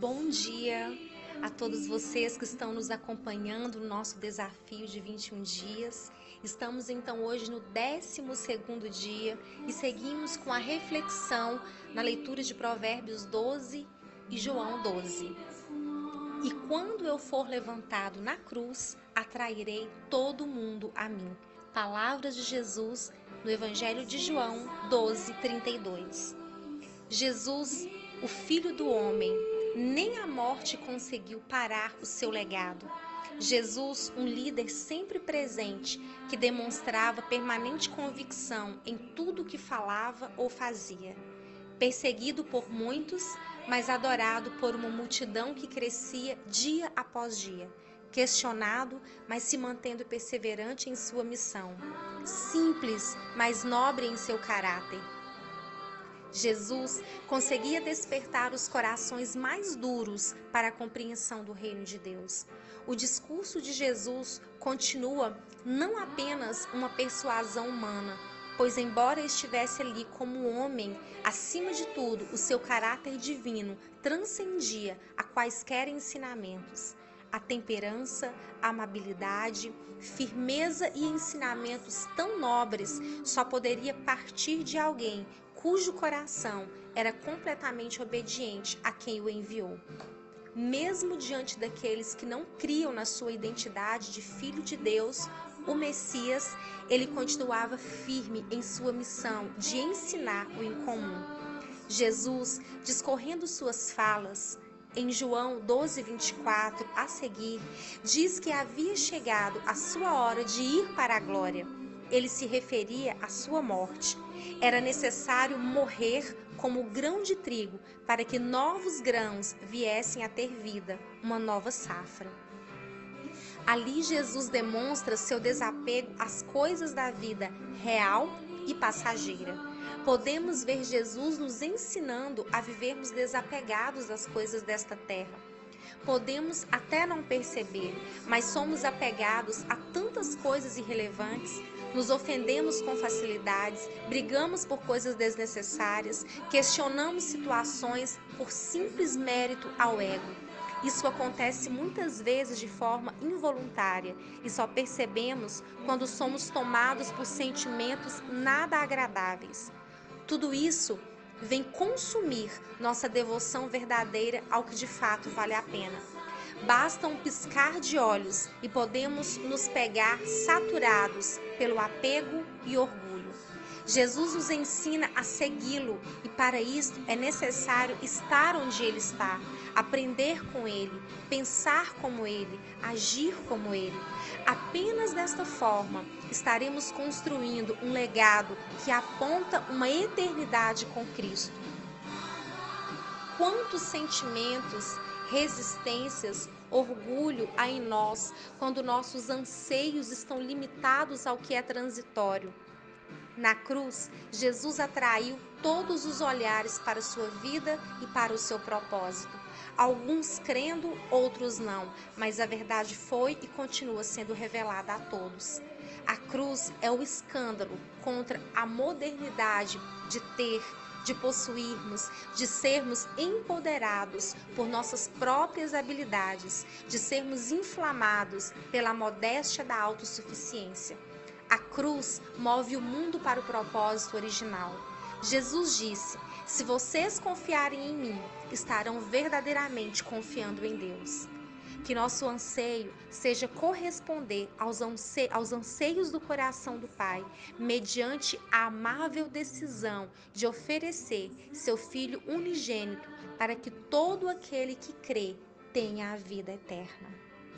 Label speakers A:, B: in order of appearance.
A: Bom dia a todos vocês que estão nos acompanhando no nosso desafio de 21 dias. Estamos então hoje no 12 dia e seguimos com a reflexão na leitura de Provérbios 12 e João 12. E quando eu for levantado na cruz, atrairei todo mundo a mim. Palavras de Jesus no Evangelho de João 12, 32. Jesus, o Filho do Homem, nem a morte conseguiu parar o seu legado. Jesus, um líder sempre presente, que demonstrava permanente convicção em tudo que falava ou fazia. Perseguido por muitos, mas adorado por uma multidão que crescia dia após dia. Questionado, mas se mantendo perseverante em sua missão. Simples, mas nobre em seu caráter Jesus conseguia despertar os corações mais duros para a compreensão do reino de Deus. O discurso de Jesus continua não apenas uma persuasão humana, pois, embora estivesse ali como homem, acima de tudo, o seu caráter divino transcendia a quaisquer ensinamentos. A temperança, a amabilidade, firmeza e ensinamentos tão nobres só poderia partir de alguém cujo coração era completamente obediente a quem o enviou. Mesmo diante daqueles que não criam na sua identidade de filho de Deus, o Messias, ele continuava firme em sua missão de ensinar o incomum. Jesus, discorrendo suas falas, em João 12, 24, a seguir, diz que havia chegado a sua hora de ir para a glória ele se referia à sua morte. Era necessário morrer como grão de trigo para que novos grãos viessem a ter vida, uma nova safra. Ali Jesus demonstra seu desapego às coisas da vida real e passageira. Podemos ver Jesus nos ensinando a vivermos desapegados das coisas desta terra. Podemos até não perceber, mas somos apegados a tantas coisas irrelevantes nos ofendemos com facilidades, brigamos por coisas desnecessárias, questionamos situações por simples mérito ao ego. Isso acontece muitas vezes de forma involuntária e só percebemos quando somos tomados por sentimentos nada agradáveis. Tudo isso vem consumir nossa devoção verdadeira ao que de fato vale a pena. Basta um piscar de olhos e podemos nos pegar saturados pelo apego e orgulho. Jesus nos ensina a segui-lo e para isso é necessário estar onde ele está, aprender com ele, pensar como ele, agir como ele. Apenas desta forma estaremos construindo um legado que aponta uma eternidade com Cristo. Quantos sentimentos resistências, orgulho há em nós quando nossos anseios estão limitados ao que é transitório. Na cruz, Jesus atraiu todos os olhares para sua vida e para o seu propósito. Alguns crendo, outros não, mas a verdade foi e continua sendo revelada a todos. A cruz é o escândalo contra a modernidade de ter, de possuirmos, de sermos empoderados por nossas próprias habilidades, de sermos inflamados pela modéstia da autossuficiência. A cruz move o mundo para o propósito original. Jesus disse: Se vocês confiarem em mim, estarão verdadeiramente confiando em Deus. Que nosso anseio seja corresponder aos, anse aos anseios do coração do Pai, mediante a amável decisão de oferecer seu Filho unigênito, para que todo aquele que crê tenha a vida eterna.